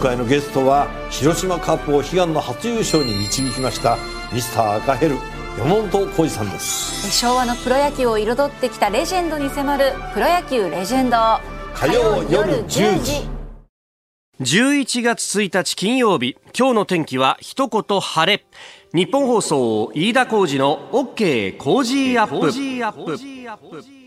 回のゲストは広島カップを悲願の初優勝に導きましたミスター赤ヘル山本浩二さんです。昭和のプロ野球を彩ってきたレジェンドに迫る「プロ野球レジェンド」火曜夜10時。11月1日金曜日今日の天気は一言晴れ。日本放送飯田浩二の OK 工事アップ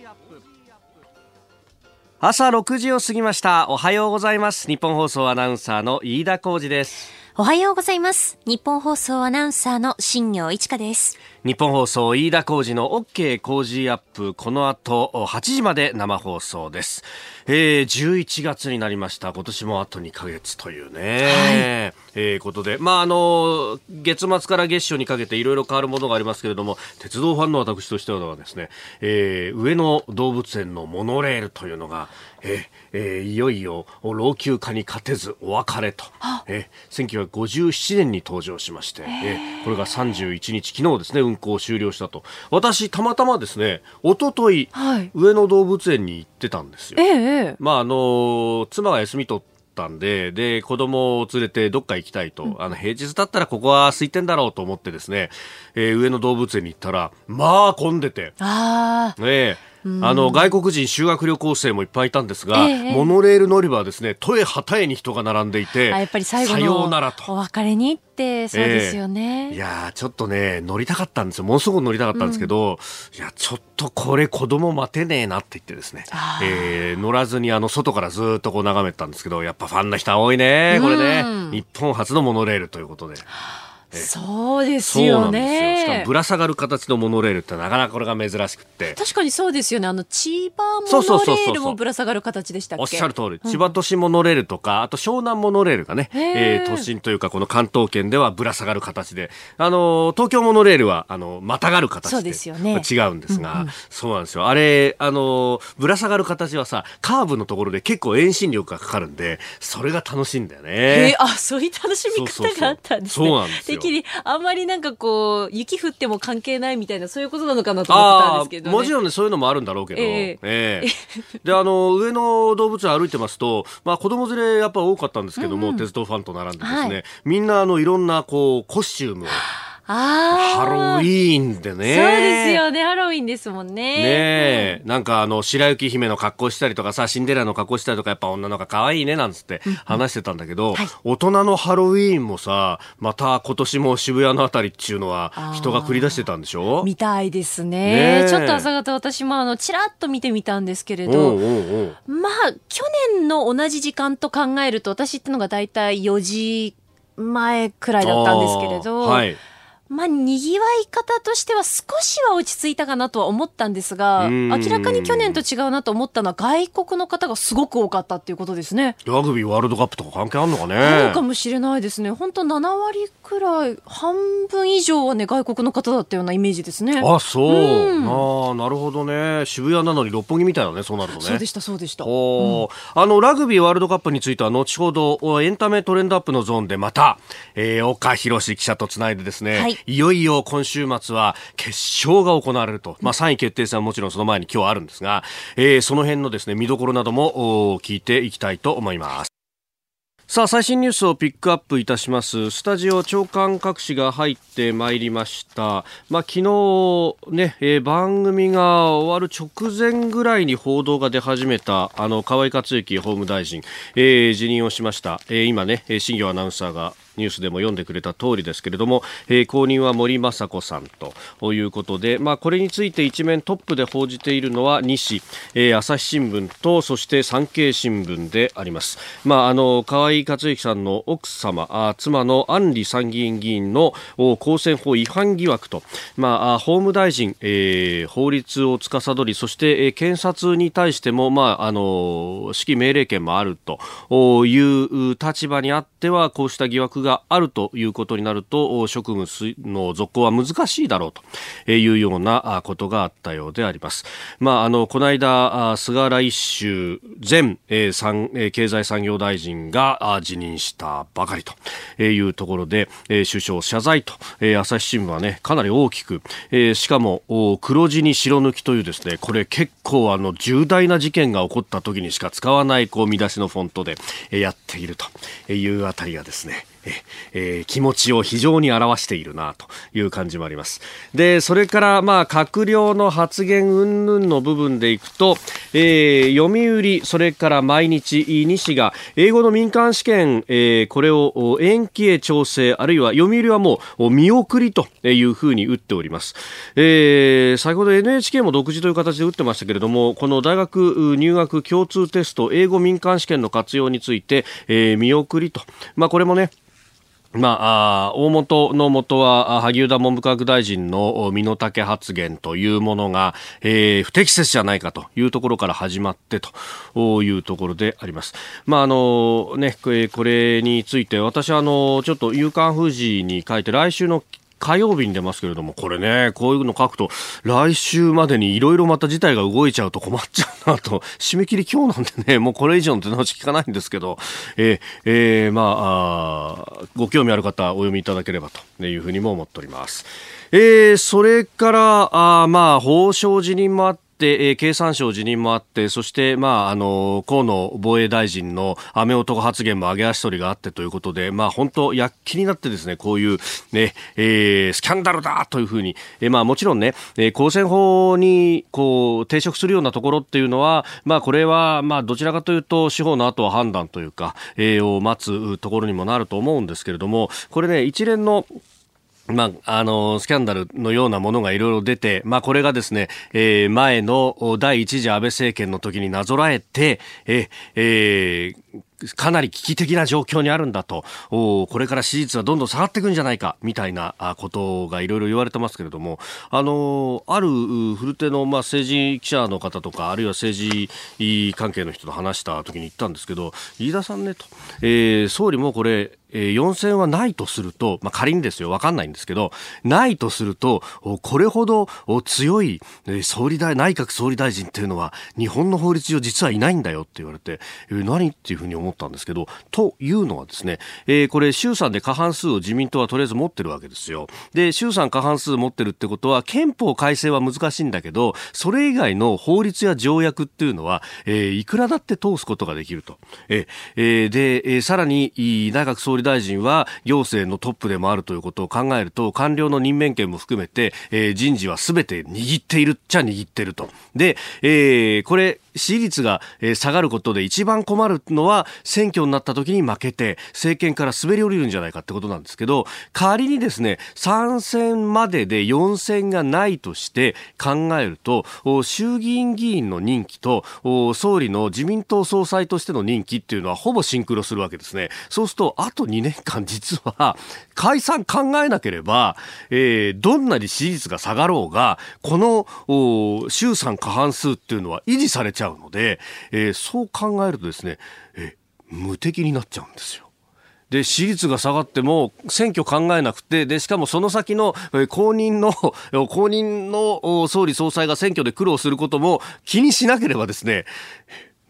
朝6時を過ぎました。おはようございます。日本放送アナウンサーの飯田浩二です。おはようございます。日本放送アナウンサーの新業一華です。日本放送飯田浩二の OK 工事アップこの後8時まで生放送です。えー、11月になりました。今年もあと2ヶ月というね、はい、えー、ことでまああの月末から月初にかけていろいろ変わるものがありますけれども鉄道ファンの私としてはですね、えー、上野動物園のモノレールというのがええー、いよいよ老朽化に勝てずお別れと、えー、1957年に登場しまして、えー、これが31日。昨日ですね運行終了したと私たまたまですね一昨日、はい、上野動物園に行ってたんですよ。えー、まああの妻が休み取ったんで、で、子供を連れてどっか行きたいと、うん、あの、平日だったらここは空いてんだろうと思ってですね、えー、上野動物園に行ったら、まあ混んでて。ああ。ねえ。あの外国人修学旅行生もいっぱいいたんですが、えモノレール乗り場はですね、都へ旗へに人が並んでいて、やっぱり最後のお別れにってそうですよね。えー、いやちょっとね、乗りたかったんですよ。ものすごく乗りたかったんですけど、うん、いや、ちょっとこれ子供待てねえなって言ってですね、えー、乗らずにあの外からずっとこう眺めてたんですけど、やっぱファンの人多いね、これね。日本初のモノレールということで。そうですよね。しかもぶら下がる形のモノレールってなかなかこれが珍しくて。確かにそうですよね。あの、千葉モノレールもぶら下がる形でしたっけ？おっしゃる通り。千葉都市モノレールとか、あと湘南モノレールがね、えー、都心というかこの関東圏ではぶら下がる形で、あの、東京モノレールは、あの、またがる形で。そうですよね。違うんですが、そうなんですよ。あれ、あの、ぶら下がる形はさ、カーブのところで結構遠心力がかかるんで、それが楽しいんだよね。えー、あ、そういう楽しみ方があったんですね。そうなんですよ。的に、あんまりなんかこう雪降っても関係ないみたいなそういうことなのかなと思ってたんですけど、ね、もちろんねそういうのもあるんだろうけど、えー、えー、であの上野動物園歩いてますと、まあ、子供連れやっぱ多かったんですけども、うん、鉄道ファンと並んでですね、はい、みんなあのいろんなこうコスチュームをハロウィーンでね。そうですよね。ハロウィーンですもんね。ねえ、うん、なんかあの、白雪姫の格好したりとかさ、シンデレラの格好したりとか、やっぱ女の子可愛いね、なんつって話してたんだけど、うんはい、大人のハロウィーンもさ、また今年も渋谷のあたりっていうのは人が繰り出してたんでしょ？みたいですね。ねちょっと朝方私もあの、ちらっと見てみたんですけれど、まあ、去年の同じ時間と考えると、私ってのが大体4時前くらいだったんですけれど、はいまあ、賑わい方としては少しは落ち着いたかなとは思ったんですが、明らかに去年と違うなと思ったのは外国の方がすごく多かったっていうことですね。ラグビーワールドカップとか関係あるのかね。そうかもしれないですね。本当7割くらい、半分以上はね、外国の方だったようなイメージですね。あ、そう。うん、ああ、なるほどね。渋谷なのに六本木みたいなね、そうなるとね。そうでした、そうでした。お、うん、あの、ラグビーワールドカップについては後ほど、エンタメトレンドアップのゾーンでまた、えー、岡博記者とつないでですね、はい、いよいよ今週末は決勝が行われると、まあ、3位決定戦はもちろんその前に今日あるんですが、えー、その辺のですね見どころなども聞いていきたいと思います。さあ最新ニュースをピックアップいたします。スタジオ長官各紙が入ってまいりました。まあ昨日ね、えー、番組が終わる直前ぐらいに報道が出始めたあの河井克行法務大臣、えー、辞任をしました、えー、今ね新業アナウンサーがニュースでも読んでくれた通りですけれども、えー、後任は森雅子さんということで、まあ、これについて一面トップで報じているのは西、えー、朝日新聞とそして産経新聞であります。まあ、あの河井克行さんの奥様あ妻の安里参議院議員の公選法違反疑惑と、まあ、法務大臣、えー、法律を司りそして、えー、検察に対しても、まあ、あの指揮命令権もあるという立場にあってはこうした疑惑があるということになると職務の続行は難しいだろうというようなことがあったようであります。まあ、あのこの間菅来秀前、えー、経済産業大臣が辞任したばかりというところで、えー、首相謝罪と、えー、朝日新聞はねかなり大きく、えー、しかも黒字に白抜きというですねこれ結構あの重大な事件が起こった時にしか使わないこう見出しのフォントでやっているというあたりがですね えー、気持ちを非常に表しているなという感じもあります。で、それからまあ閣僚の発言云々の部分でいくと、えー、読売、それから毎日、西が英語の民間試験、えー、これを延期へ調整、あるいは読売はもう見送りというふうに打っております。えー、先ほど NHK も独自という形で打ってましたけれども、この大学入学共通テスト、英語民間試験の活用について、えー、見送りと。まあこれもね、まあ、大元の元は萩生田文部科学大臣の身の丈発言というものが、えー、不適切じゃないかというところから始まってというところであります。まああのね、これについて私はあのちょっと夕刊富士に書いて来週の火曜日に出ますけれども、これね、こういうの書くと、来週までにいろいろまた事態が動いちゃうと困っちゃうなと、締め切り今日なんでね、もうこれ以上の手直し聞かないんですけど、えー、えー、まあご興味ある方、お読みいただければというふうにも思っております。えー、それから、あまあ、報奨辞任もあって、えー、経産省辞任もあって、そして、まあ、あの、河野防衛大臣の雨男発言も上げ足取りがあってということで、まあ、本当、躍起になってですね、こういう、ね、えー、スキャンダルだというふうに、えー、まあ、もちろんね、えー、公選法に、こう、抵触するようなところっていうのは、まあ、これは、まあ、どちらかというと、司法の後は判断というか、えー、を待つところにもなると思うんですけれども、これね、一連の、まあ、あの、スキャンダルのようなものがいろいろ出て、まあ、これがですね、えー、前の第一次安倍政権の時になぞらえて、ええーかなり危機的な状況にあるんだと、これから支持率はどんどん下がっていくんじゃないか、みたいなことがいろいろ言われてますけれども、あの、ある古手の、まあ、政治記者の方とか、あるいは政治関係の人と話した時に言ったんですけど、飯田さんねと、えー、総理もこれ、えー、4000はないとすると、まあ、仮にですよ、わかんないんですけど、ないとすると、これほど強い総理大、内閣総理大臣っていうのは、日本の法律上実はいないんだよって言われて、えー、何っていうふうに思ったんですけど、というのはですね、えー、これ衆参で過半数を自民党はとりあえず持ってるわけですよ。で、衆参過半数持ってるってことは、憲法改正は難しいんだけど、それ以外の法律や条約っていうのは、えー、いくらだって通すことができると。えー、で、えー、さらに、内閣総理理大臣は行政のトップでもあるということを考えると、官僚の任命権も含めて、えー、人事は全て握っているっちゃ握ってると。で、えー、これ、支持率が下がることで一番困るのは選挙になった時に負けて政権から滑り降りるんじゃないかってことなんですけど仮にですね3選までで4選がないとして考えると衆議院議員の任期と総理の自民党総裁としての任期っていうのはほぼシンクロするわけですね。そうするとあと2年間実は解散考えなければ、えー、どんなに支持率が下がろうがこの衆参過半数っていうのは維持されちゃちゃうので、えー、そう考えるとですね、え無敵になっちゃうんですよ。で、私立が下がっても、選挙考えなくて、で、しかもその先の、え公認の、公認の総理総裁が選挙で苦労することも気にしなければですね、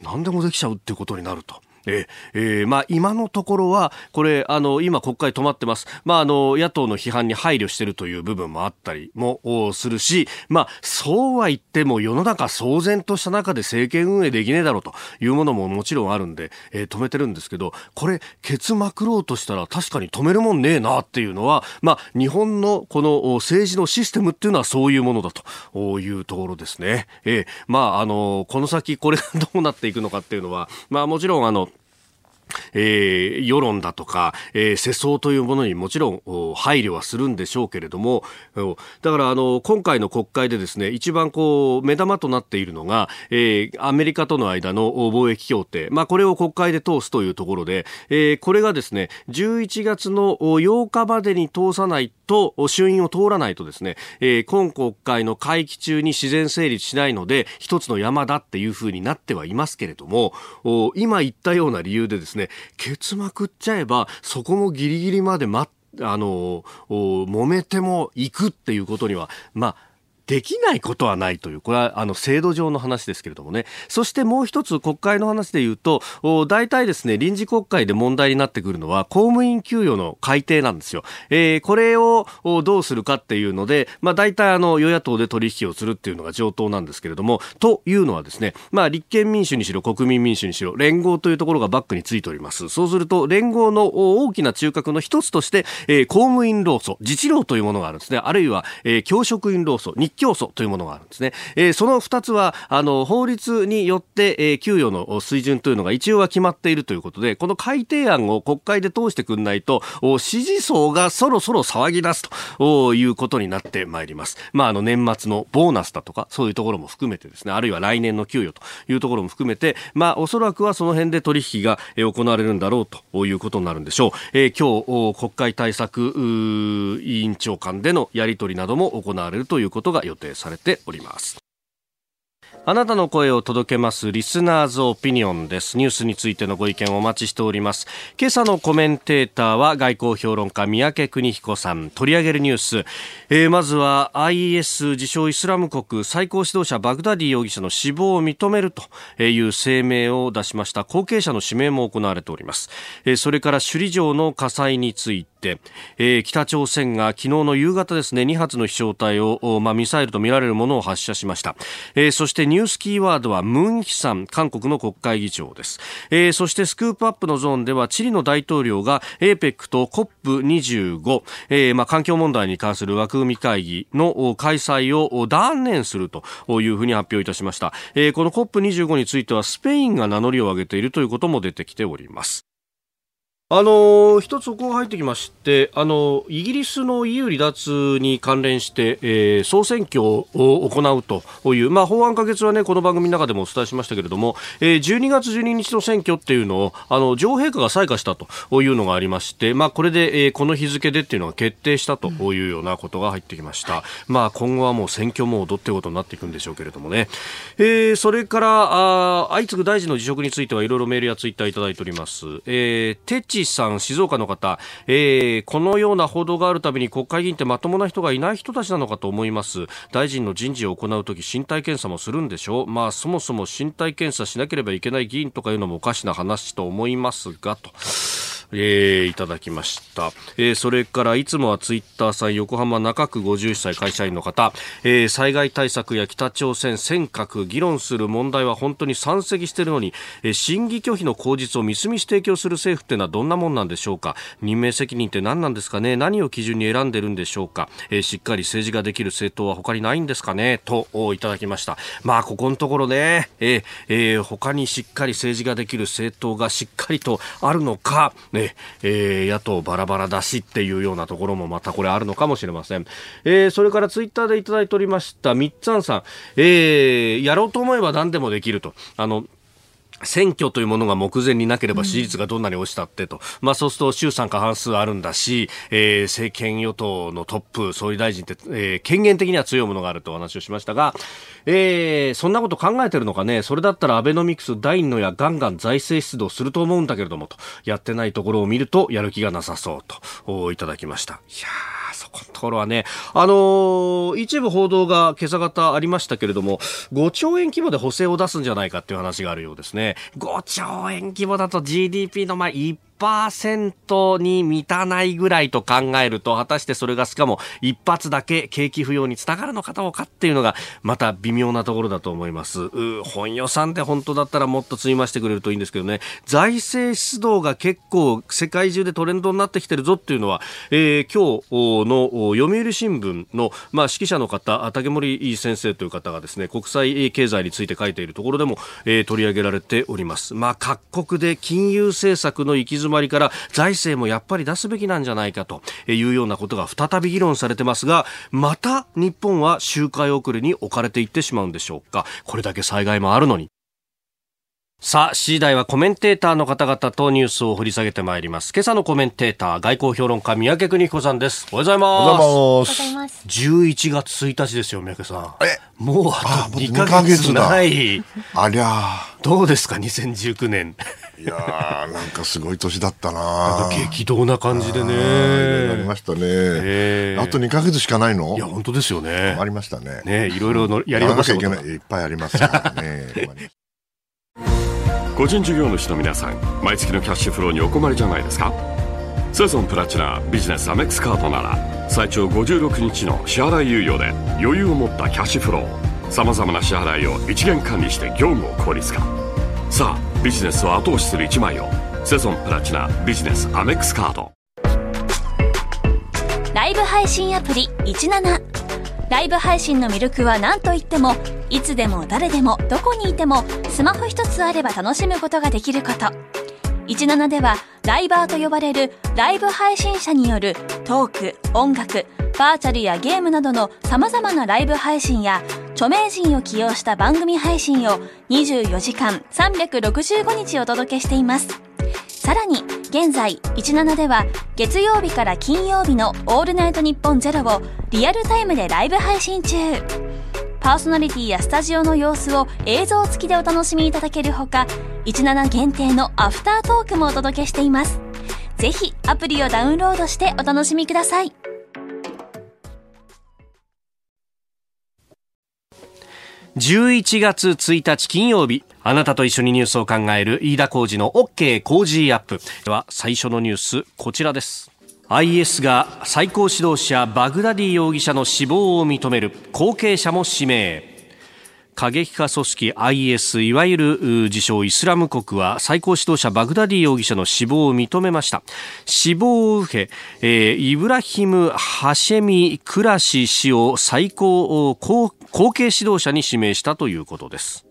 何でもできちゃうってことになると。ええー、まあ、今のところは、これ、あの、今国会止まってます。まあ、あの、野党の批判に配慮してるという部分もあったりもするし、まあ、そうは言っても世の中騒然とした中で政権運営できねえだろうというものももちろんあるんで、えー、止めてるんですけど、これ、ケツまくろうとしたら確かに止めるもんねえなっていうのは、まあ、日本のこの政治のシステムっていうのはそういうものだというところですね。えー、まあ、あの、この先これがどうなっていくのかっていうのは、まあ、もちろんあの、えー、世論だとか、えー、世相というものにもちろん配慮はするんでしょうけれども、だからあの、今回の国会でですね、一番こう、目玉となっているのが、えー、アメリカとの間の貿易協定、まあこれを国会で通すというところで、えー、これがですね、11月の8日までに通さないとと衆院を通らないとですね、えー、今国会の会期中に自然成立しないので一つの山だっていうふうになってはいますけれども今言ったような理由でですねケツまくっちゃえばそこもギリギリまで待あの揉めても行くっていうことにはまあできないことはないという、これはあの制度上の話ですけれどもね。そしてもう一つ国会の話で言うと、大体ですね、臨時国会で問題になってくるのは公務員給与の改定なんですよ。えー、これをどうするかっていうので、まあ大体あの与野党で取引をするっていうのが上等なんですけれども、というのはですね、まあ立憲民主にしろ国民民主にしろ連合というところがバックについております。そうすると連合の大きな中核の一つとして、えー、公務員労組、自治労というものがあるんですね。あるいは、えー、教職員労組、教組というものがあるんですね。えー、その2つはあの法律によって、えー、給与の水準というのが一応は決まっているということでこの改定案を国会で通してくんないと支持層がそろそろ騒ぎ出すということになってまいります。まあ、あの年末のボーナスだとかそういうところも含めてですねあるいは来年の給与というところも含めてまあおそらくはその辺で取引が行われるんだろうということになるんでしょう。えー、今日国会対策委員長間でのやり取りなども行われるということが予定されておりますあなたの声を届けますリスナーズオピニオンです。ニュースについてのご意見をお待ちしております。今朝のコメンテーターは外交評論家三宅邦彦さん。取り上げるニュース。えー、まずは IS 自称イスラム国最高指導者バグダディ容疑者の死亡を認めるという声明を出しました後継者の指名も行われております。えー、それから首里城の火災についてえー、北朝鮮が昨日の夕方ですね2発の飛翔体を、まあ、ミサイルとみられるものを発射しました、えー、そしてニュースキーワードはムン・ヒさん韓国の国会議長です、えー、そしてスクープアップのゾーンではチリの大統領が APEC と COP25、えーまあ、環境問題に関する枠組み会議の開催を断念するというふうに発表いたしました、えー、この COP25 についてはスペインが名乗りを上げているということも出てきております。あの一つそこが入ってきまして、あのイギリスの EU 離脱に関連して、えー、総選挙を行うという、まあ、法案可決はね、この番組の中でもお伝えしましたけれども、えー、12月12日の選挙っていうのを、あの、女王陛下が採火したというのがありまして、まあ、これで、えー、この日付でっていうのが決定したというようなことが入ってきました。うん、まあ、今後はもう選挙モードってことになっていくんでしょうけれどもね。えー、それから、あ相次ぐ大臣の辞職についてはいろいろメールやツイッターいただいております。えー、テチさん、静岡の方、えー、このような報道があるたびに国会議員ってまともな人がいない人たちなのかと思います。大臣の人事を行うとき身体検査もするんでしょう。まあ、そもそも身体検査しなければいけない議員とかいうのもおかしな話と思いますが、と。えー、いただきました、えー、それからいつもはツイッターさん横浜中区51歳会社員の方、えー、災害対策や北朝鮮尖閣議論する問題は本当に山積しているのに、えー、審議拒否の口実をみすみす提供する政府ってのはどんなもんなんでしょうか？任命責任って何なんですかね？何を基準に選んでるんでしょうか、えー、しっかり政治ができる政党は他にないんですかね？といただきました。まあここのところね、えーえー、他にしっかり政治ができる政党がしっかりとあるのか、ねね、えー、野党バラバラだしっていうようなところもまたこれあるのかもしれません。えー、それからツイッターでいただいておりました、みっつんさん、えー、やろうと思えば何でもできると。あの、選挙というものが目前になければ支持率がどんなに落ちたってと、うん、まあそうすると衆参過半数あるんだし、えー、政権与党のトップ総理大臣って、えー、権限的には強いものがあるとお話をしましたが、えー、そんなこと考えてるのかね、それだったらアベノミクス第2のやガンガン財政出動すると思うんだけれどもと、やってないところを見るとやる気がなさそうと、いただきました。いやーこのところはね、あのー、一部報道が今朝方ありましたけれども、5兆円規模で補正を出すんじゃないかっていう話があるようですね。5兆円規模だと GDP のまあ5%に満たないぐらいと考えると、果たしてそれがしかも一発だけ景気不要につながるのかどうかっていうのが、また微妙なところだと思います。本予算で本当だったらもっと積み増してくれるといいんですけどね、財政出動が結構世界中でトレンドになってきてるぞっていうのは、えー、今日の読売新聞の、まあ、指揮者の方、竹森先生という方がですね、国際経済について書いているところでも、えー、取り上げられております。まあ、各国で金融政策の行き詰まりから財政もやっぱり出すべきなんじゃないかというようなことが再び議論されてますがまた日本は周回遅れに置かれていってしまうんでしょうかこれだけ災害もあるのにさあ、7時台はコメンテーターの方々とニュースを掘り下げてまいります。今朝のコメンテーター、外交評論家、三宅邦彦さんです。おはようございます。おはようございます。11月1日ですよ、三宅さん。え？もうあと2ヶ月ない。ありゃどうですか、2019年。いやー、なんかすごい年だったな激動な感じでね。ありましたね、えー。あと2ヶ月しかないの？いや、本当ですよね。ありましたね。ねいろいろのやり残したことがいっぱいありますからね。個人事業主の皆さん毎月のキャッシュフローにお困りじゃないですか？セゾンプラチナビジネスアメックスカードなら最長56日の支払い猶予で余裕を持ったキャッシュフローさまざまな支払いを一元管理して業務を効率化さあビジネスを後押しする一枚を。セゾンプラチナビジネスアメックスカード。ライブ配信アプリ17ライブ配信の魅力は何といってもいつでも誰でもどこにいてもスマホ一つあれば楽しむことができること。17ではライバーと呼ばれるライブ配信者によるトーク音楽バーチャルやゲームなどの様々なライブ配信や著名人を起用した番組配信を24時間365日お届けしています。さらに現在17では月曜日から金曜日の「オールナイトニッポンゼロをリアルタイムでライブ配信中。パーソナリティやスタジオの様子を映像付きでお楽しみいただけるほか17限定のアフタートークもお届けしています。ぜひアプリをダウンロードしてお楽しみください。11月1日金曜日あなたと一緒にニュースを考える飯田浩二の OK 工事アップ。では最初のニュースこちらです。IS が最高指導者バグダディ容疑者の死亡を認める後継者も指名。過激派組織 IS いわゆる自称イスラム国は最高指導者バグダディ容疑者の死亡を認めました。死亡を受け、えー、イブラヒム・ハシェミ・クラシ氏を最高後継指導者に指名したということです。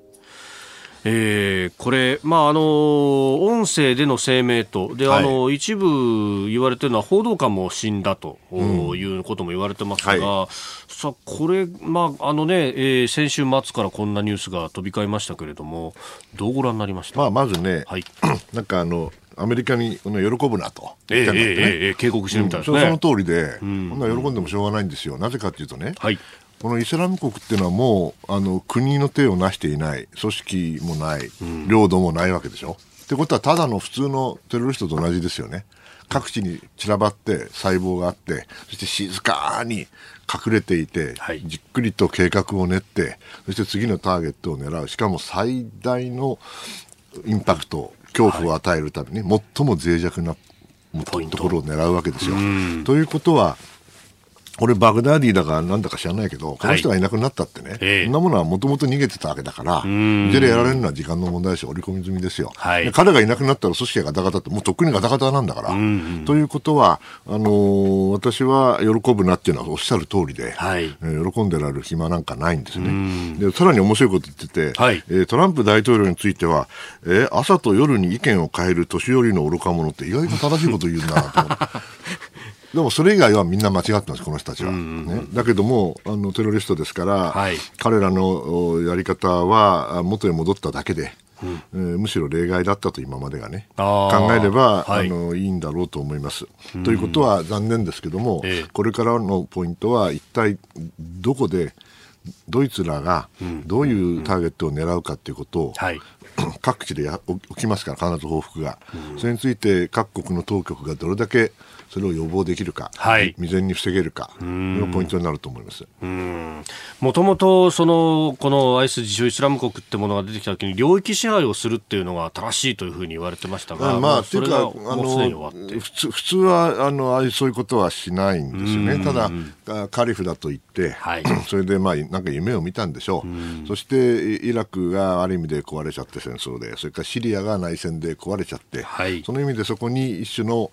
えー、これ、まあ、あの音声での声明とで、はい、あの一部言われてるのは報道官も死んだということも言われてますが、うんはい、さこれ、まああのねえー、先週末からこんなニュースが飛び交いましたけれどもどうご覧になりました、まあ、まずね、はい、なんかあのアメリカに喜ぶなと、えー、ね、えー、警告してるみたいですね、うん、その通りで、うん、こんな喜んでもしょうがないんですよ、なぜかというとね、はい、このイスラム国っていうのはもうあの国の手を成していない。組織もない、領土もないわけでしょ。ってことはただの普通のテロリストと同じですよね。各地に散らばって細胞があってそして静かに隠れていて、はい、じっくりと計画を練ってそして次のターゲットを狙う。しかも最大のインパクト恐怖を与えるために、はい、最も脆弱なところを狙うわけですよ。ということは俺バグダディだかなんだか知らないけど、この人がいなくなったってね、はい、そんなものはもともと逃げてたわけだから、いずれやられるのは時間の問題ですよ、織り込み済みですよ。はい、彼がいなくなったら組織がガタガタって、もうとっくにガタガタなんだから。ということは、あのー、私は喜ぶなっていうのはおっしゃる通りで、はい、えー、喜んでられる暇なんかないんですね。でさらに面白いこと言ってて、はい、えー、トランプ大統領については、えー、朝と夜に意見を変える年寄りの愚か者って意外と正しいこと言うんだなと思って。でもそれ以外はみんな間違ってます、この人たちは。ね、だけどもあの、テロリストですから、はい、彼らのやり方は元へ戻っただけで、うん。えー、むしろ例外だったと今までがね考えれば、はい、あのいいんだろうと思います。ということは残念ですけども、えこれからのポイントは一体どこでドイツらがどういうターゲットを狙うかということを、はい、各地でや起きますから必ず報復が、それについて各国の当局がどれだけそれを予防できるか、はい、未然に防げるかのポイントになると思います。もともとそのこのアイス自称イスラム国ってものが出てきたときに領域支配をするっていうのが正しいというふうに言われてましたが、まあ、というかあの普通普通はあのそういうことはしないんですよね。ただカリフだと言って、はい、それでまあなんか夢を見たんでしょう。そしてイラクがある意味で壊れちゃって戦争で、それからシリアが内戦で壊れちゃって、はい、その意味でそこに一種の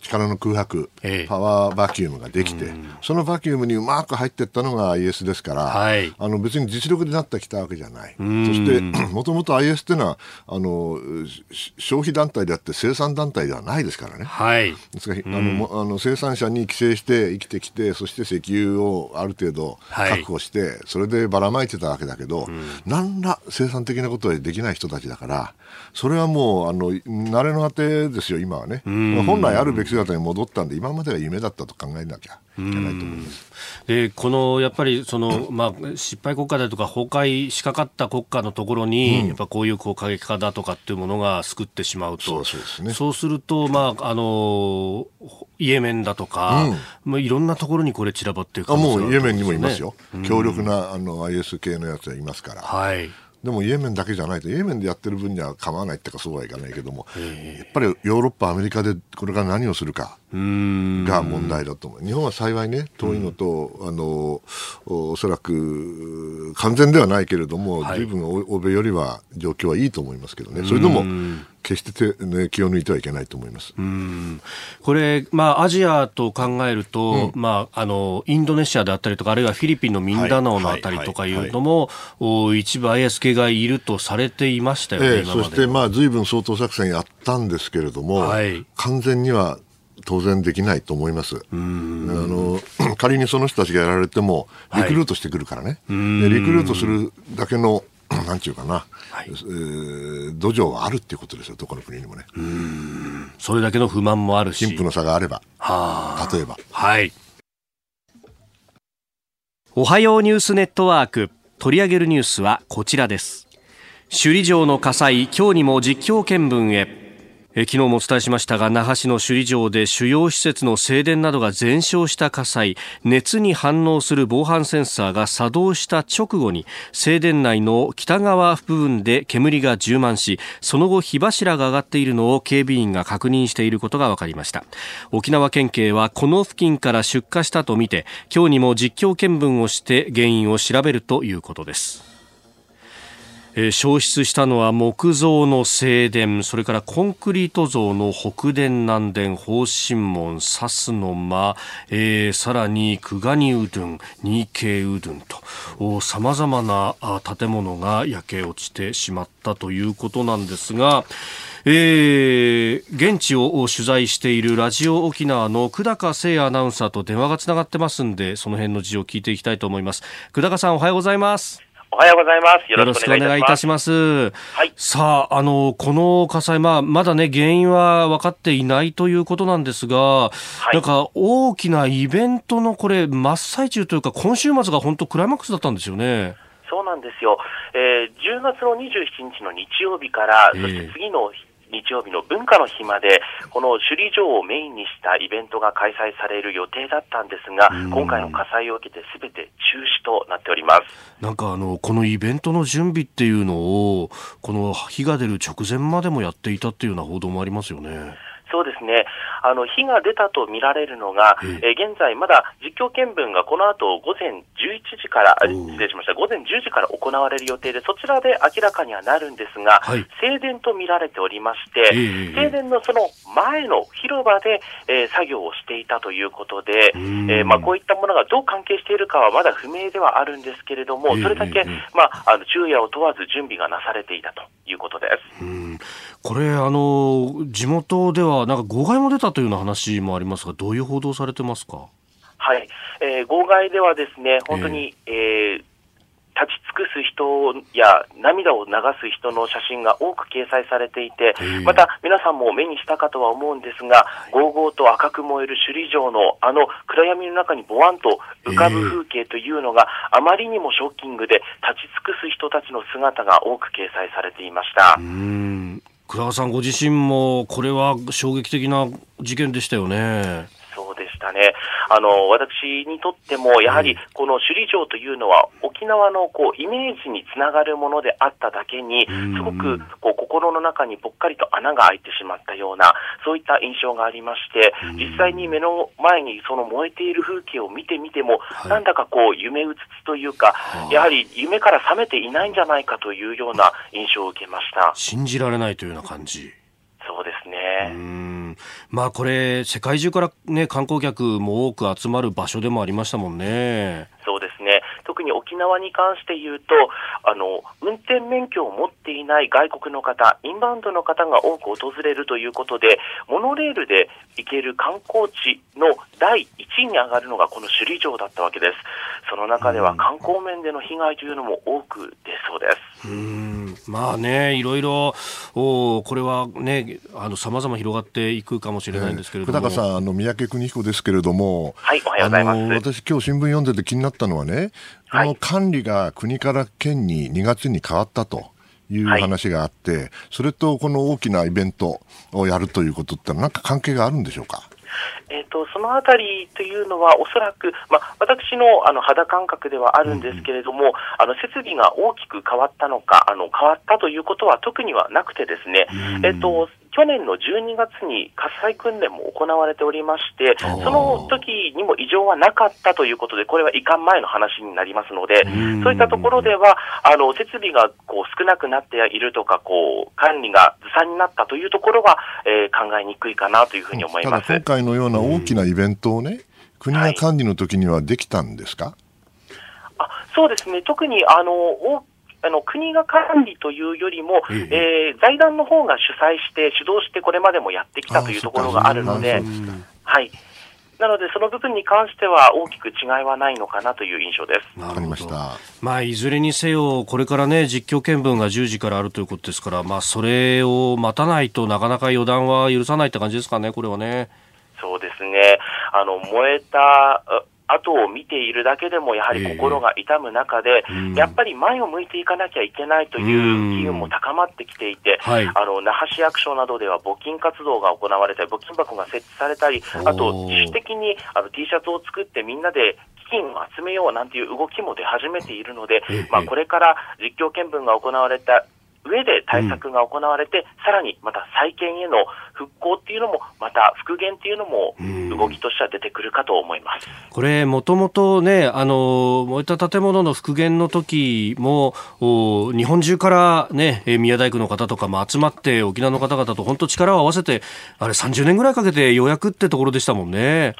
力の空白、ええ、パワーバキュームができて、そのバキュームにうまく入っていったのが IS ですから、はい、あの別に実力でなってきたわけじゃない。そして もともと IS っていうのはあの消費団体であって生産団体ではないですからね。はい、ですからあのあの生産者に寄生して生きてきてそして石油をある程度確保して、はい、それでばらまいてたわけだけど、うん、何ら生産的なことはできない人たちだから、それはもう、あの、慣れの果てですよ、今はね。本来あるべき姿に戻ったんで、今までは夢だったと考えなきゃいけないと思います。で、この、やっぱり、その、まあ、失敗国家だとか、崩壊しかかった国家のところに、うん、やっぱこういうこう過激化だとかっていうものが救ってしまうと。そうですね。そうすると、まあ、あの、イエメンだとか、うん、まあ、いろんなところにこれ散らばっていく、ね、あもうイエメンにもいますよ。強力な、あの、IS 系のやつはいますから。はい。でもイエメンだけじゃないと、イエメンでやってる分には構わないってか、そうはいかないけども、やっぱりヨーロッパ、アメリカでこれから何をするかが問題だと思う。日本は幸いね、遠いのと、あの、おそらく完全ではないけれども、はい、随分欧米よりは状況はいいと思いますけどね、それでも決して手、ね、気を抜いてはいけないと思います。これ、まあ、アジアと考えると、うん、まあ、あのインドネシアであったりとかあるいはフィリピンのミンダナオのあたりとかいうのも、一部 IS 系がいるとされていましたよね、ええ、そして、まあ、随分掃討作戦やったんですけれども、はい、完全には当然できないと思います。あの 仮にその人たちがやられてもリクルートしてくるからね、はい、でリクルートするだけの なんていうかな、はい、えー、土壌はあるっていうことですよ、どこの国にもね。それだけの不満もあるし。貧富の差があれば、は例えば。はい。おはようニュースネットワーク。取り上げるニュースはこちらです。首里城の火災、今日にも実況見分へ。え昨日もお伝えしましたが那覇市の首里城で主要施設の正殿などが全焼した火災熱に反応する防犯センサーが作動した直後に正殿内の北側部分で煙が充満しその後火柱が上がっているのを警備員が確認していることが分かりました。沖縄県警はこの付近から出火したとみて今日にも実況見分をして原因を調べるということです。え、消失したのは木造の正殿それからコンクリート造の北殿南殿方針門笹の間、えー、さらに久我にうどん二景うどんとさまざまな建物が焼け落ちてしまったということなんですがえー、現地を取材しているラジオ沖縄の久高誠アナウンサーと電話がつながってますんでその辺の事情を聞いていきたいと思います。久高さんおはようございます。おはようございます。よろしくお願いいたします。はい。さあ、あの、この火災、まあ、まだね、原因は分かっていないということなんですが、はい、なんか大きなイベントのこれ、真っ最中というか、今週末が本当クライマックスだったんですよね。そうなんですよ。えー、10月の27日の日曜日から、そして次の日曜日の文化の日まで、この首里城をメインにしたイベントが開催される予定だったんですが、今回の火災を受けてすべて中止となっております。なんかあの、このイベントの準備っていうのを、この火が出る直前までもやっていたっていうような報道もありますよね。そうですね。あの、火が出たと見られるのが、えー、現在まだ実況見分がこの後午前11時から、失礼しました、午前10時から行われる予定で、そちらで明らかにはなるんですが、はい、静電と見られておりまして、静電のその前の広場で、えー、作業をしていたということで、えー、まあ、こういったものがどう関係しているかはまだ不明ではあるんですけれども、それだけ、まあ、あの昼夜を問わず準備がなされていたということです。これ、あの、地元ではなんか号外も出たというような話もありますが、どういう報道されてますか？はい、えー、号外ではですね、本当に、えー、えー立ち尽くす人や涙を流す人の写真が多く掲載されていて、また皆さんも目にしたかとは思うんですが、ごうごうと赤く燃える首里城のあの暗闇の中にぼわんと浮かぶ風景というのがあまりにもショッキングで、立ち尽くす人たちの姿が多く掲載されていました。倉田さんご自身もこれは衝撃的な事件でしたよね。そうでしたね。あの、私にとっても、やはりこの首里城というのは沖縄のこうイメージにつながるものであっただけに、すごくこう心の中にぽっかりと穴が開いてしまったような、そういった印象がありまして、実際に目の前にその燃えている風景を見てみても、なんだかこう夢うつつというか、やはり夢から覚めていないんじゃないかというような印象を受けました。信じられないというような感じ。そうですね。まあこれ、世界中からね、観光客も多く集まる場所でもありましたもんね。そうですね。特に沖縄に関して言うと、あの、運転免許を持っていない外国の方、インバウンドの方が多く訪れるということで、モノレールで行ける観光地の第一1位に上がるのがこの首里城だったわけです。その中では観光面での被害というのも多く出そうです。うんまあね、いろいろ、おこれはね、あの、様々広がっていくかもしれないんですけれども。久高さん、あの、三宅邦彦ですけれども、はい、おはようございます。私今日新聞読んでて気になったのはね、この管理が国から県に2月に変わったと。いう話があって、はい、それとこの大きなイベントをやるということって何か関係があるんでしょうか？えーと、そのあたりというのは、おそらく、まあ、私のあの肌感覚ではあるんですけれども、うん、あの設備が大きく変わったのかあの、変わったということは特にはなくてですね、うん、えーと去年の12月に火災訓練も行われておりまして、その時にも異常はなかったということで、これは移管前の話になりますので、そういったところでは、あの設備がこう少なくなっているとか、こう管理がずさんになったというところは、えー、考えにくいかなというふうに思います。今回のような大きなイベントをね、国が管理の時にはできたんですか、はい、あそうですね、特にあの大あの国が管理というよりも、ええー、財団の方が主催して、主導してこれまでもやってきたというところがあるので、はい。なので、その部分に関しては大きく違いはないのかなという印象です。わかりました。まあ、いずれにせよ、これからね、実況見分が10時からあるということですから、まあ、それを待たないとなかなか予断は許さないって感じですかね、これはね。そうですね。あの、燃えた、後を見ているだけでもやはり心が痛む中で、えー、やっぱり前を向いていかなきゃいけないという機運も高まってきていて、はい、あの那覇市役所などでは募金活動が行われたり、募金箱が設置されたり、あと自主的にあの T シャツを作ってみんなで基金を集めようなんていう動きも出始めているので、えー、まあ、これから実況見分が行われた上で対策が行われて、うん、さらにまた再建への復興っていうのも、また復元っていうのも、動きとしては出てくるかと思います。これ、もともとね、あの、燃えた建物の復元の時も、日本中からね、宮大工の方とかも集まって、沖縄の方々と本当力を合わせて、あれ30年ぐらいかけてようやくってところでしたもんね。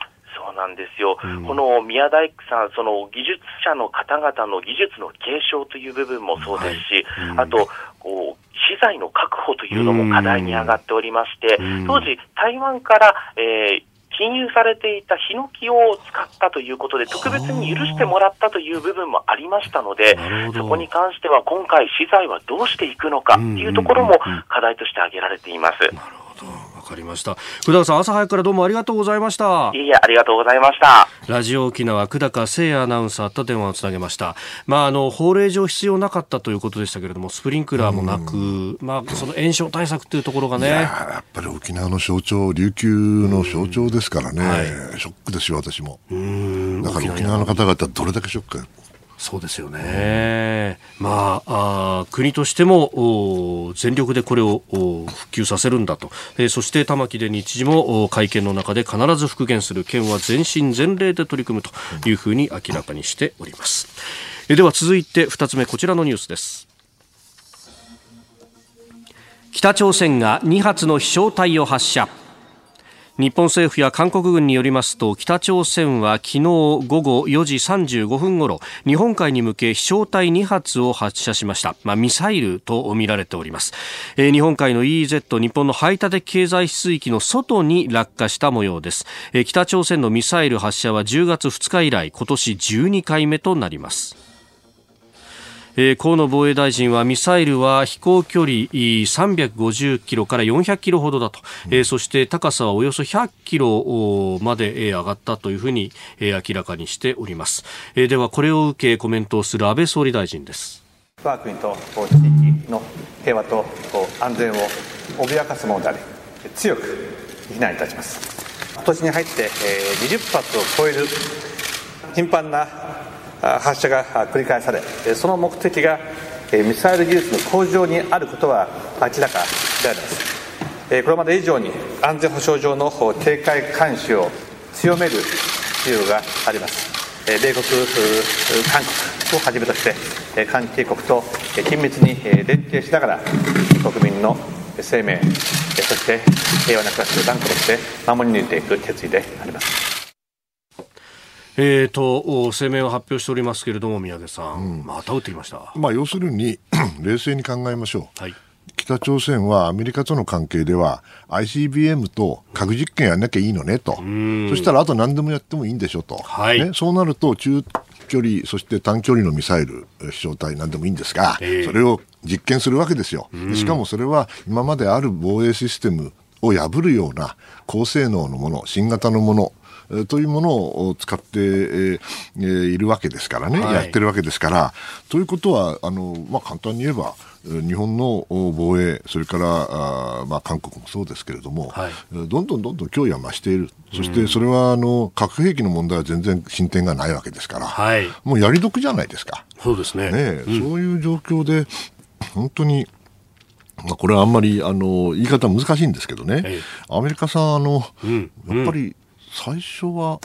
なんですよ、うん、この宮大工さん、その技術者の方々の技術の継承という部分もそうですし、はい。うん、あとこう、資材の確保というのも課題に上がっておりまして、当時、台湾から、えー禁輸されていたヒノキを使ったということで、特別に許してもらったという部分もありましたので、そこに関しては今回、資材はどうしていくのかというところも課題として挙げられています。なるほどかりました。久高さん朝早くからどうもありがとうございました。いいえありがとうございました。ラジオ沖縄久高誠也アナウンサーと電話をつなげました。まああの法令上必要なかったということでしたけれどもスプリンクラーもなくまあその炎症対策というところがね。やっぱり沖縄の象徴琉球の象徴ですからね、はい、ショックですよ私も。だから沖縄の方々どれだけショックかそうですよね。まあ、あ国としても全力でこれを復旧させるんだと。えー、そして玉城で日時も会見の中で必ず復元する県は全身全霊で取り組むというふうに明らかにしております。えー、では続いて2つ目こちらのニュースです。北朝鮮が2発の飛翔体を発射。日本政府や韓国軍によりますと北朝鮮は昨日午後4時35分ごろ日本海に向け飛翔体2発を発射しました、まあ、ミサイルと見られております、えー、日本海の EEZ 日本の排他的経済水域の外に落下した模様です、えー、北朝鮮のミサイル発射は10月2日以来今年12回目となります。えー、河野防衛大臣はミサイルは飛行距離350キロから400キロほどだと、うん、えー、そして高さはおよそ100キロまで、えー、上がったというふうに、えー、明らかにしております、えー、ではこれを受けコメントをする安倍総理大臣です。我が国と地域の平和と安全を脅かすものであり強く非難いたします。今年に入って、えー、20発を超える頻繁な発射が繰り返されその目的がミサイル技術の向上にあることは明らかであります。これまで以上に安全保障上の警戒監視を強める必要があります。米国、韓国をはじめとして関係国と緊密に連携しながら国民の生命そして平和な暮らしを断固として守り抜いていく決意であります。えーと、声明を発表しておりますけれども、宮家さん、うん、また打ってきました、まあ、要するに 冷静に考えましょう、はい、北朝鮮はアメリカとの関係では ICBM と核実験やんなきゃいいのねと、そしたらあと何でもやってもいいんでしょと、はい、ね、そうなると中距離、そして短距離のミサイル、飛翔体なんでもいいんですが、えー、それを実験するわけですよ。しかもそれは今まである防衛システムを破るような高性能のもの、新型のもの、というものを使って、えー、いるわけですからね、はい、やってるわけですから、ということは、あのまあ、簡単に言えば、日本の防衛、それからあ、まあ、韓国もそうですけれども、はい、どんどんどんどん脅威は増している、そしてそれはあの核兵器の問題は全然進展がないわけですから、はい、もうやり得じゃないですか。そうですね。ね、うん、そういう状況で、本当にまあ、これはあんまりあの言い方難しいんですけどね、アメリカさんあの、うん、やっぱり最初は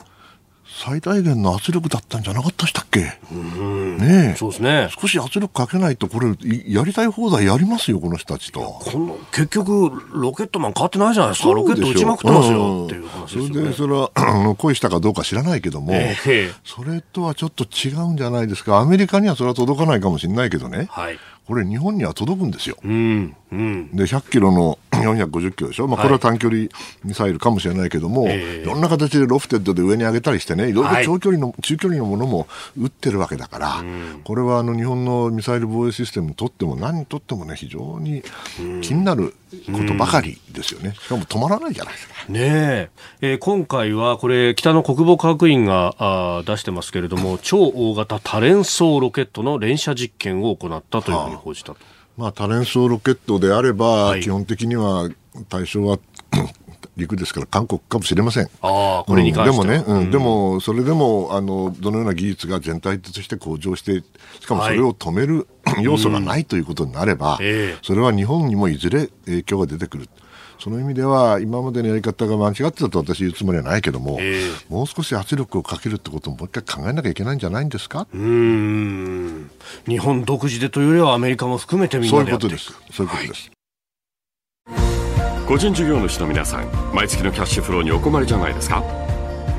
最大限の圧力だったんじゃなかったしたっけ、ねそうですね。少し圧力かけないとこれやりたい放題やりますよこの人たちと。この結局ロケットマン変わってないじゃないですか。ロケット撃ちまくってますよ、っていう話ですよ、ね、それでそれはあの恋したかどうか知らないけども、えー、それとはちょっと違うんじゃないですか。アメリカにはそれは届かないかもしれないけどね、はい。これ日本には届くんですよ。うんうん、で100キロの450キロでしょ、まあ、これは短距離ミサイルかもしれないけども、はい、いろんな形でロフテッドで上に上げたりしてねいろいろ長距離の、はい、中距離のものも撃ってるわけだから、うん、これはあの日本のミサイル防衛システムにとっても何にとってもね非常に気になることばかりですよね、しかも止まらないじゃないですか。ねえ。ー、今回はこれ北の国防科学院があ出してますけれども超大型多連装ロケットの連射実験を行ったというふうに報じたと。まあ、多連装ロケットであれば、はい、基本的には対象は 陸ですから韓国かもしれません。あこれに関して、うん、でもね、うん、でもそれでもあのどのような技術が全体として向上してしかもそれを止める、はい、要素がないということになれば、うん。えー、それは日本にもいずれ影響が出てくる。その意味では今までのやり方が間違ってたと私言うつもりはないけども、えー、もう少し圧力をかけるってことももう一回考えなきゃいけないんじゃないんですか？うん日本独自でというよりはアメリカも含めてみんなでやっていく。そういうことです、はい、個人事業主の皆さん毎月のキャッシュフローにお困りじゃないですか？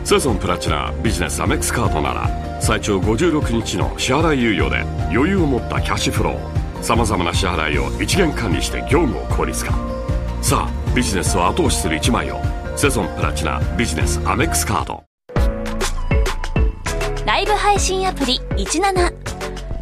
セゾンプラチナビジネスアメックスカードなら最長56日の支払い猶予で余裕を持ったキャッシュフロー。さまざまな支払いを一元管理して業務を効率化。さあビジネスを後押しする一枚をセゾンプラチナビジネスアメックスカード。ライブ配信アプリ17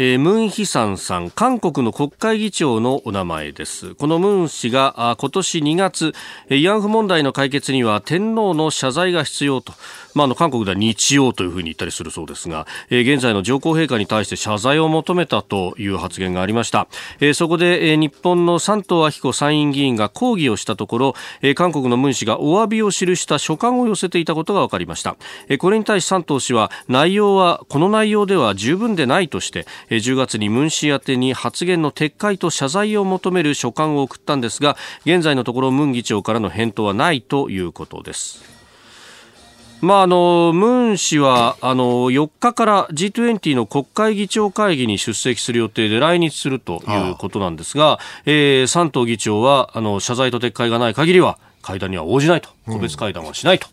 えー、ムン・ヒサンさん、韓国の国会議長のお名前です。このムン氏が今年2月、慰安婦問題の解決には天皇の謝罪が必要と、まあ、あの韓国では日曜というふうに言ったりするそうですが、えー、現在の上皇陛下に対して謝罪を求めたという発言がありました、えー、そこで、えー、日本の山東昭子参院議員が抗議をしたところ、えー、韓国のムン氏がお詫びを記した書簡を寄せていたことが分かりました、えー、これに対し山東氏は内容はこの内容では十分でないとして、10月にムン氏宛てに発言の撤回と謝罪を求める書簡を送ったんですが現在のところムン議長からの返答はないということです。まあ、あのムン氏はあの4日から G20 の国会議長会議に出席する予定で来日するということなんですが、えー、山東議長はあの謝罪と撤回がない限りは会談には応じないと、個別会談はしないと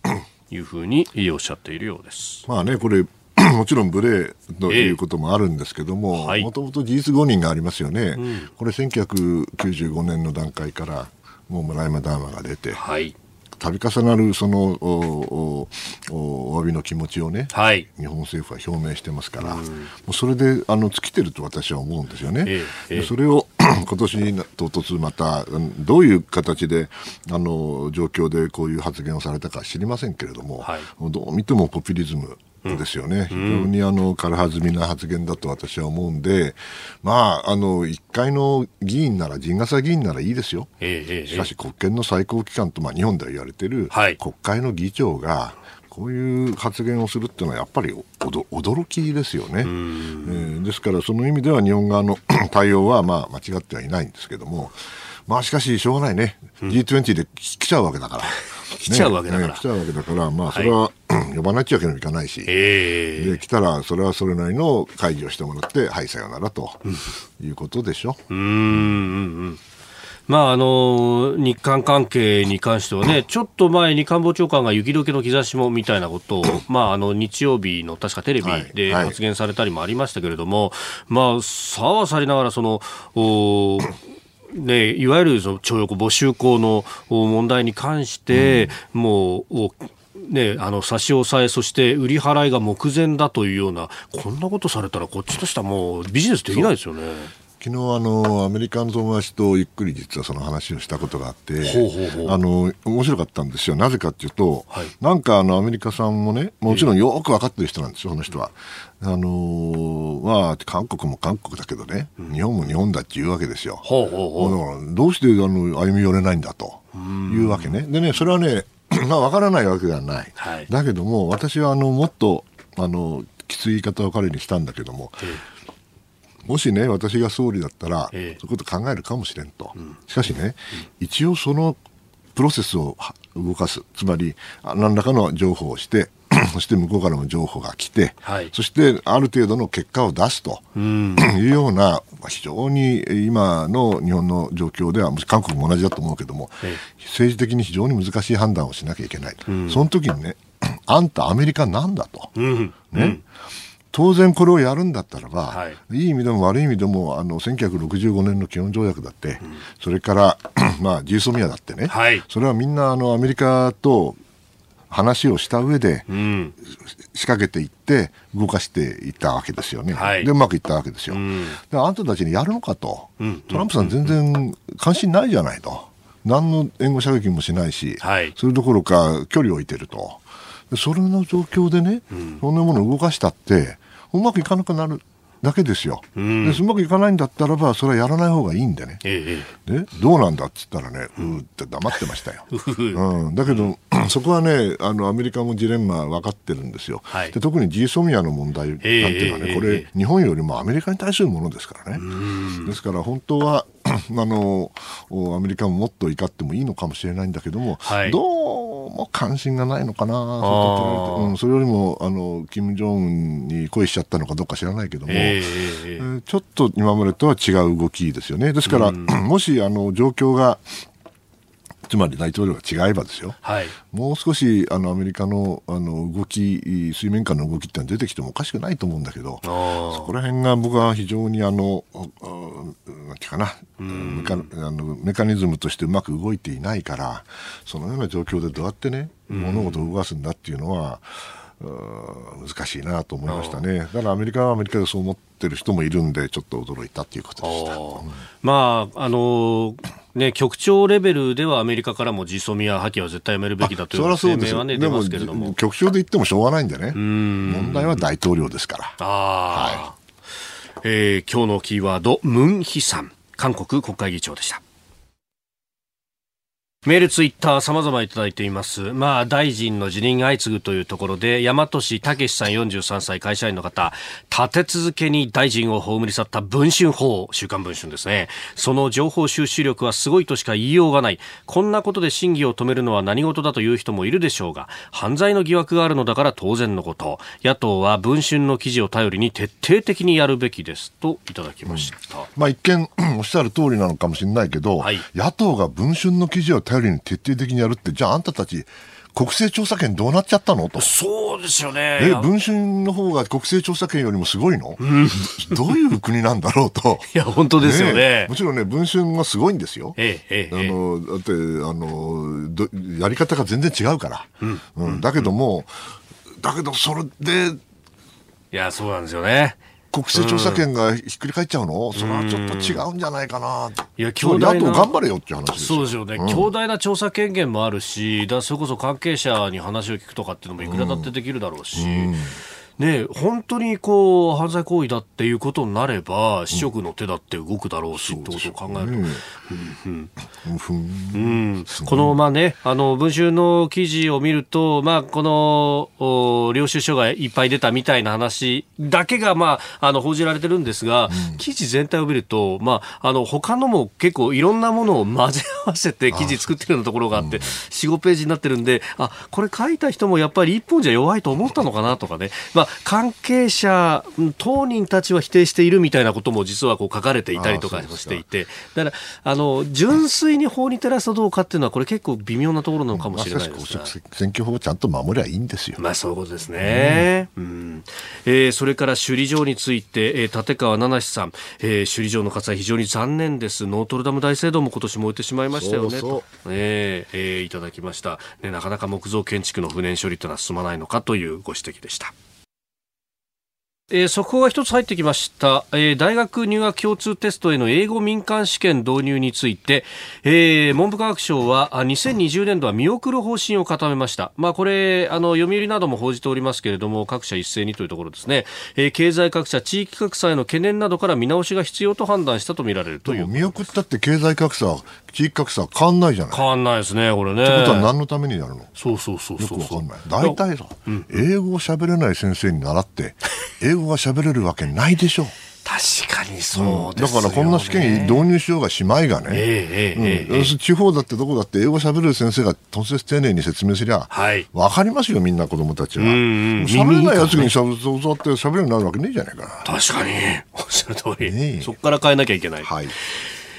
いうふうにおっしゃっているようです。まあね、これ もちろん無礼ということもあるんですけども、もともと事実誤認がありますよね、うん、これ、1995年の段階から、もう村山談話が出て、はい、度重なるそのおお詫びの気持ちをね、はい、日本政府は表明してますから、もうそれであの尽きてると私は思うんですよね。ええ、それを 今年唐突またどういう形であの状況でこういう発言をされたか知りませんけれども、はい、どう見てもポピュリズムですよね、非常にあの軽はずみな発言だと私は思うんで、まあ、あの1回の議員なら、陣笠議員ならいいですよ、しかし国権の最高機関と、まあ、日本では言われてい。る国会の議長が、こういう発言をするっていうのはやっぱり驚きですよね、えー、ですからその意味では日本側の 対応はまあ間違ってはいないんですけども、まあしかししょうがないね、うん、G20 で来ちゃうわけだから。来ちゃうわけだから。ね、来ちゃうわけだから、まあ、それは、はい、呼ばないっちゃうわけにもいかないし、えー、で来たら、それはそれなりの会議をしてもらって、はい、さよならと、いうことでしょ。うん。うんまあ、あの日韓関係に関してはね、ちょっと前に官房長官が雪解けの兆しもみたいなことを、まあ、あの日曜日の確かテレビで発言されたりもありましたけれども、まあ、さはさりながらその、おね、いわゆるその徴用工募集校の問題に関して、うん、もう、ね、あの差し押さえ、そして売り払いが目前だというような、こんなことされたら、こっちとしてはもうビジネスできないですよね。昨日あのアメリカの友達とゆっくり実はその話をしたことがあってあの面白かったんですよ。なぜかっていうと、はい、なんかあのアメリカさんもねもちろんよく分かってる人なんですよその人は。あのー、まあ、韓国も韓国だけどね、うん、日本も日本だっていうわけですよ。ほうほうほう。どうしてあの歩み寄れないんだというわけね。でね、それはね、まあ、わからないわけではない。はい、だけども、私はあのもっとあのきつい言い方を彼にしたんだけども、もしね、私が総理だったら、そういうこと考えるかもしれんと。しかしね、一応そのプロセスを動かす、つまり何らかの情報をして、そして向こうからも情報が来て、はい、そしてある程度の結果を出すと。いうような、非常に今の日本の状況では、韓国も同じだと思うけども、政治的に非常に難しい判断をしなきゃいけない。その時にね、あんたアメリカなんだと。ね、当然これをやるんだったらば、はい、いい意味でも悪い意味でもあの1965年の基本条約だって、うん、それから、まあ、ジーソミアだってね、はい、それはみんなあのアメリカと話をした上で、うん、仕掛けていって動かしていったわけですよね、はい、でうまくいったわけですよ、うん、であんたたちにやるのかと、うん、トランプさん全然関心ないじゃないと。何の援護射撃もしないし、はい、それどころか距離を置いてると。それの状況でね、そんなものを動かしたってうまくいかなくなるだけですよ、うん、でうまくいかないんだったらばそれはやらない方がいいんでね、ええ、でどうなんだっつったらね、うーって黙ってましたよ、うん、だけど、そこはねあのアメリカもジレンマ分かってるんですよ、はい、で特にジーソミアの問題なんていうのはね、これ日本よりもアメリカに対するものですからね、ですから本当は あのアメリカももっと怒ってもいいのかもしれないんだけども、はい、どうも関心がないのかなうん、それよりもあの金正恩に恋しちゃったのかどうか知らないけども、えー、ちょっと今までとは違う動きですよね。ですから、もしあの状況がつまり大統領が違えばですよ、はい、もう少しあのアメリカのあの動き、水面下の動きってのは出てきてもおかしくないと思うんだけど、そこら辺が僕は非常にあの、なんていうかな、メカあのメカニズムとしてうまく動いていないから、そのような状況でどうやってね、物事を動かすんだっていうのは、難しいなと思いましたね。だからアメリカはアメリカでそう思ってる人もいるんで、ちょっと驚いたっていうことでした。まあ、あのーね、局長レベルではアメリカからもジソミア破棄は絶対やめるべきだという声明は、ね、出ますけれども。局長で言ってもしょうがないんでね。問題は大統領ですから。あ、はい。えー、今日のキーワードムン・ヒさん。韓国国会議長でしたメール、ツイッター、様々いただいています。まあ、大臣の辞任相次ぐというところで、大和市武さん43歳会社員の方、立て続けに大臣を葬り去った文春法、週刊文春ですね。その情報収集力はすごいとしか言いようがない。こんなことで審議を止めるのは何事だという人もいるでしょうが、犯罪の疑惑があるのだから当然のこと。野党は文春の記事を頼りに徹底的にやるべきです。といただきました。うん、まあ、一見、おっしゃる通りなのかもしれないけど、はい、野党が文春の記事を頼り頼りに徹底的にやるって、じゃああんたたち、国政調査権どうなっちゃったの？と。そうですよね。え、文春の方が国政調査権よりもすごいの、うん、どういう国なんだろうと。いや、本当ですよね。ねもちろんね、文春がすごいんですよ。ええ、ええ。あの、だって、あの、やり方が全然違うから。うん。うん、だけども、だけど、それで、いや、そうなんですよね。国政調査権がひっくり返っちゃうの、うん、それはちょっと違うんじゃないかな。いや、強大な。頑張れよっていう話そうですよね、うん、強大な調査権限もあるし、だそれこそ関係者に話を聞くとかっていうのもいくらだってできるだろうし。うんね、本当にこう犯罪行為だっていうことになれば、市職の手だって動くだろうし、ってことを考えると。この、まあね、あの、文春の記事を見ると、まあ、この、領収書がいっぱい出たみたいな話だけが、まあ、あの、報じられてるんですが、うん、記事全体を見ると、まあ、あの、他のも結構いろんなものを混ぜ合わせて記事作ってるようなところがあって、4、5ページになってるんで、あ、これ書いた人もやっぱり一本じゃ弱いと思ったのかなとかね、まあ、関係者、当人たちは否定しているみたいなことも実はこう書かれていたりとかしていて、だから、あの、純粋に法に照らすとどうかっていうのは、これ結構微妙なところなのかもしれないですが。選挙法をちゃんと守りゃいいんですよ。まあ、そういうことですね。うん、うん、えー、それから首里城について、えー、立川七さん、えー、首里城の火災非常に残念です。ノートルダム大聖堂も今年燃えてしまいましたよね。そえー、えー、いただきました。ね、なかなか木造建築の不燃処理というのは進まないのかというご指摘でした。えー、速報が一つ入ってきました、えー、大学入学共通テストへの英語民間試験導入について、えー、文部科学省は2020年度は見送る方針を固めました、まあ、これあの読売なども報じておりますけれども各社一斉にというところですね、えー、経済格差地域格差への懸念などから見直しが必要と判断したとみられるという。見送ったって経済格差地域格差変わんないじゃない。変わんないですねこれね。ってことは何のためにやるの？そうそうそうそうよくわかんない。大体さ、うん、英語を喋れない先生に習って英語が喋れるわけないでしょ確かにそうです、ね。うん、だからこんな試験に導入しようがしまいがね、えーえーうん、地方だってどこだって英語しゃべる先生がとんせ丁寧に説明すりゃ、はい、分かりますよみんな子供たちは。しゃべれないやつにしゃべ教わってしゃべるようになるわけねえじゃないか。な確かに。おっしゃる通り、ね、そこから変えなきゃいけない、はい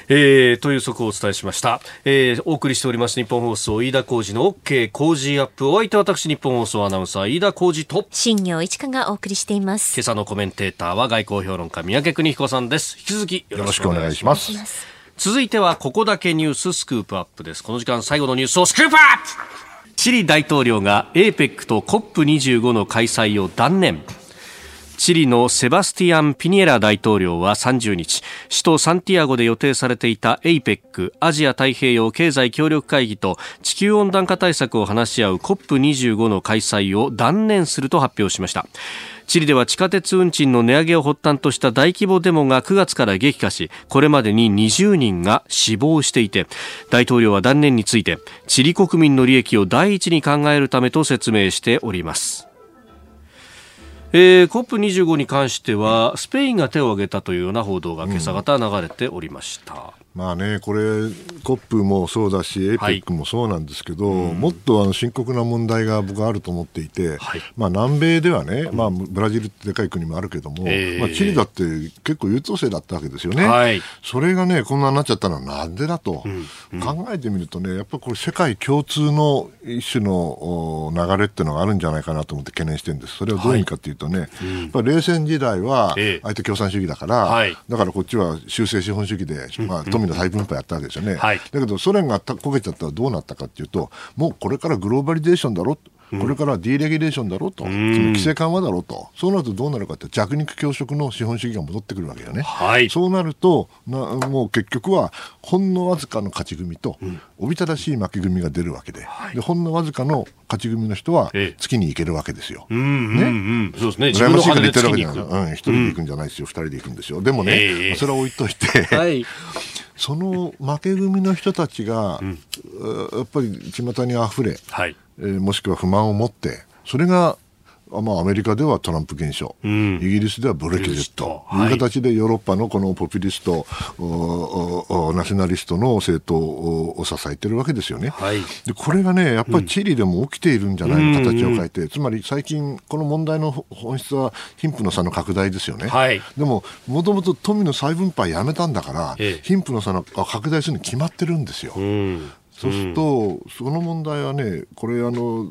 えー、という速報をお伝えしました、えー、お送りしております日本放送飯田浩二の OK 工事アップ。お相手は私日本放送アナウンサー飯田浩二と。新業一華がお送りしています。今朝のコメンテーターは外交評論家三宅邦彦さんです。引き続きよろしくお願いします。続いてはここだけニューススクープアップです。この時間最後のニュースをスクープアップ。チリ大統領が APEC と COP25 の開催を断念チリのセバスティアン・ピニエラ大統領は30日首都サンティアゴで予定されていた APEC アジア太平洋経済協力会議と地球温暖化対策を話し合う COP25 の開催を断念すると発表しました。チリでは地下鉄運賃の値上げを発端とした大規模デモが9月から激化しこれまでに20人が死亡していて大統領は断念についてチリ国民の利益を第一に考えるためと説明しております。えー、COP25 に関してはスペインが手を挙げたというような報道が今朝方流れておりました。うんまあね、これ、COP もそうだし、APEC もそうなんですけど、はいもっとあの深刻な問題が僕はあると思っていて、はい、まあ、南米ではね、まあ、ブラジルってでかい国もあるけども、えー、まあ、チリだって結構優等生だったわけですよね、はい、それがね、こんなになっちゃったのはなんでだと、うん。うん、考えてみるとね、やっぱりこれ、世界共通の一種の流れっていうのがあるんじゃないかなと思って懸念してるんです、それはどういう意味かというとね、はい。うん、冷戦時代は相手共産主義だから、だからこっちは修正資本主義で、まあ、富の再分配やったわけですよね、はい、だけどソ連が焦げちゃったらどうなったかというともうこれからグローバリゼーションだろこれからディレギュレーションだろうと、うん、規制緩和だろうと、そうなるとどうなるかって弱肉強食の資本主義が戻ってくるわけよね。はい、そうなるとな、もう結局はほんのわずかの勝ち組と、おびただしい負け組が出るわけで、はい、でほんのわずかの勝ち組の人は月に行けるわけですよ。ええ、ね、そうですね。羨ましいから言ってるわけじゃない。うん、一人で行くんじゃないですよ、二、人で行くんですよ。でもね、えー、それは置いといて、はい、その負け組の人たちが、うん、やっぱり巷にあふれ、はい、えー、もしくは不満を持って、それがまあ、アメリカではトランプ現象、うん、イギリスではブレキジット。とい。う形でヨーロッパのこのポピュリスト、ナショナリストの政党を支えてるわけですよね、はい、でこれがね、やっぱりチリでも起きているんじゃないの、形を変えて、つまり最近、この問題の本質は貧富の差の拡大ですよね、はい、でも、もともと富の再分配やめたんだから、ええ、貧富の差の拡大するに決まってるんですよ。うんそうすると、うん、その問題はね、これあの、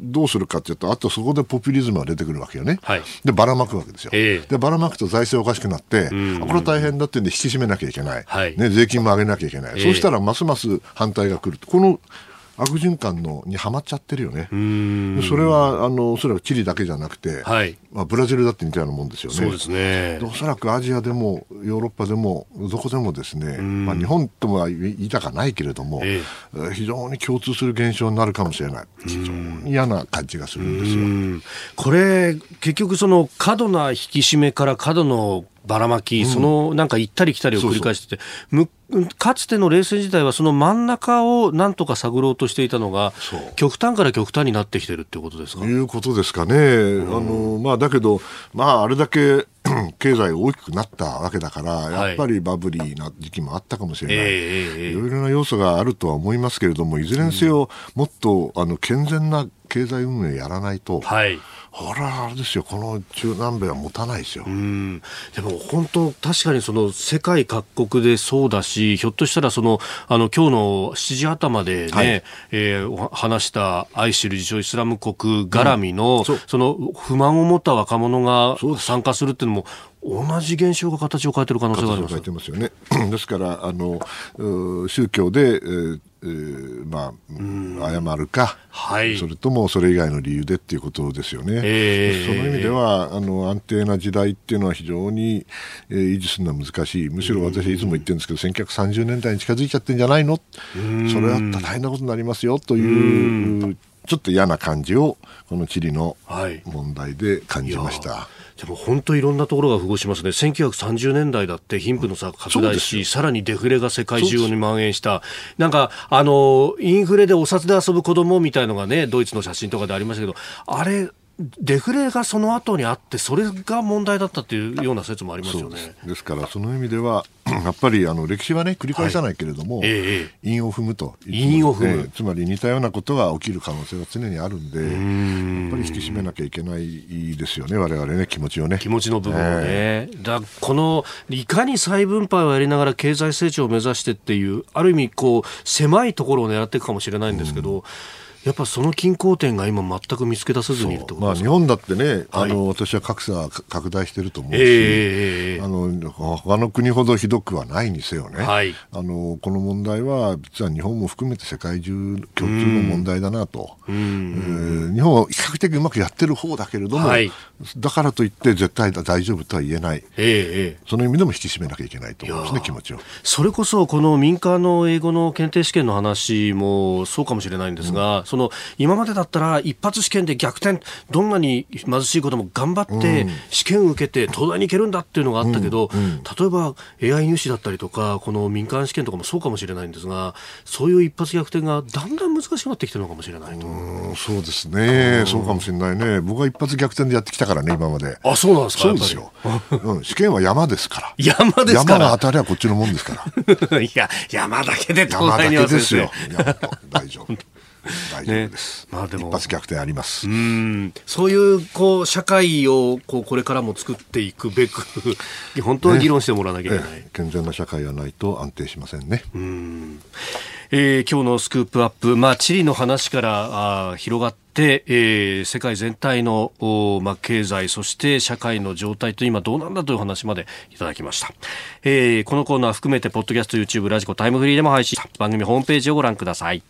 どうするかというと、あとそこでポピュリズムが出てくるわけよね、はい、でばらまくわけですよ、えー、でばらまくと財政おかしくなって、うん、これ大変だってんで引き締めなきゃいけない、はい、ね、税金も上げなきゃいけない、えー、そうしたらますます反対が来るこの悪循環のにはまっちゃってるよね。それはあのおそらくチリだけじゃなくて、はい、まあ、ブラジルだって似たようなもんですよね。そうですねおそらくアジアでもヨーロッパでもどこでもですね、まあ、日本とは言いたかないけれども、ええ、非常に共通する現象になるかもしれない。非常に嫌な感じがするんですよ。これ結局その過度な引き締めから過度のばらまき、そのなんか行ったり来たりを繰り返してて、そうそうかつての冷戦時代はその真ん中をなんとか探ろうとしていたのが、極端から極端になってきてるってことですか？いうことですかね。うん、あのまあ、だけど、まあ、あれだけ 経済大きくなったわけだから、やっぱりバブリーな時期もあったかもしれない、いろいろな要素があるとは思いますけれども、いずれにせよ、もっとあの健全な経済運営やらないと、はい。これはあれですよ、この中南米は持たないですよ。でも本当、確かにその世界各国でそうだし、ひょっとしたらその、あの、今日の7時頭でね、はい、えー、話したアイシル自称イスラム国絡みの、うん、そその不満を持った若者が参加するっていうのも、同じ現象が形を変えてる可能性があります。形を変えてますよね。ですから、あの、宗教で、えーまあ、謝るか、はい、それともそれ以外の理由でっていうことですよね。えー、その意味ではあの安定な時代っていうのは非常に、えー、維持するのは難しい。むしろ私いつも言ってるんですけど、1930年代に近づいちゃってんじゃないの？それだったら大変なことになりますよという、ちょっと嫌な感じをこの地理の問題で感じました。はいでも本当いろんなところが符合しますね。1930年代だって貧富の差拡大し、さらにデフレが世界中に蔓延した。なんか、あの、インフレでお札で遊ぶ子供みたいのがね、ドイツの写真とかでありましたけど、あれ、デフレがその後にあって、それが問題だったというような説もありますよね。ですから、その意味では、やっぱりあの歴史はね、繰り返さないけれども、はいえー、因を踏むと。因を踏む、つまり似たようなことが起きる可能性が常にあるんで、んやっぱり引き締めなきゃいけないですよね、我々ね、気持ちをね。気持ちの部分をね。えー、だこの、いかに再分配をやりながら経済成長を目指してっていう、ある意味、こう、狭いところを狙っていくかもしれないんですけど、やっぱその均衡点が今全く見つけ出せずにまあ、日本だってね、あの、はい、私は格差拡大してると思うし、えー、あの他の国ほどひどくはないにせよね、はい、あのこの問題は実は日本も含めて世界中共通の問題だなと、えー、日本は比較的うまくやってる方だけれども、はい、だからといって絶対大丈夫とは言えない、えー、その意味でも引き締めなきゃいけないと思うんですね、気持ちを。それこそこの民間の英語の検定試験の話もそうかもしれないんですが、うんその今までだったら一発試験で逆転どんなに貧しいことも頑張って試験を受けて東大に行けるんだっていうのがあったけど、例えば AI 入試だったりとかこの民間試験とかもそうかもしれないんですがそういう一発逆転がだんだん難しくなってきてるのかもしれないと。そうですね。そうかもしれないね。僕は一発逆転でやってきたからね今まで。あそうなんですかそうですよ、うん、試験は山ですから。山ですから。山が当たりはこっちのもんですから。いや山だけで東大にはですよ。大丈夫大丈夫です、ね、まあ、でも。一発逆転あります。うん。そういうこう社会をこうこれからも作っていくべく本当は議論してもらわなきゃいけない、ね、健全な社会がないと安定しませんね。うん。えー、今日のスクープアップ、まあ、地理の話からあ広がって、えー、世界全体の、まあ、経済、そして社会の状態と今どうなんだという話までいただきました。えー、このコーナー含めて、ポッドキャスト、YouTube、ラジコ、タイムフリーでも配信番組ホームページをご覧ください。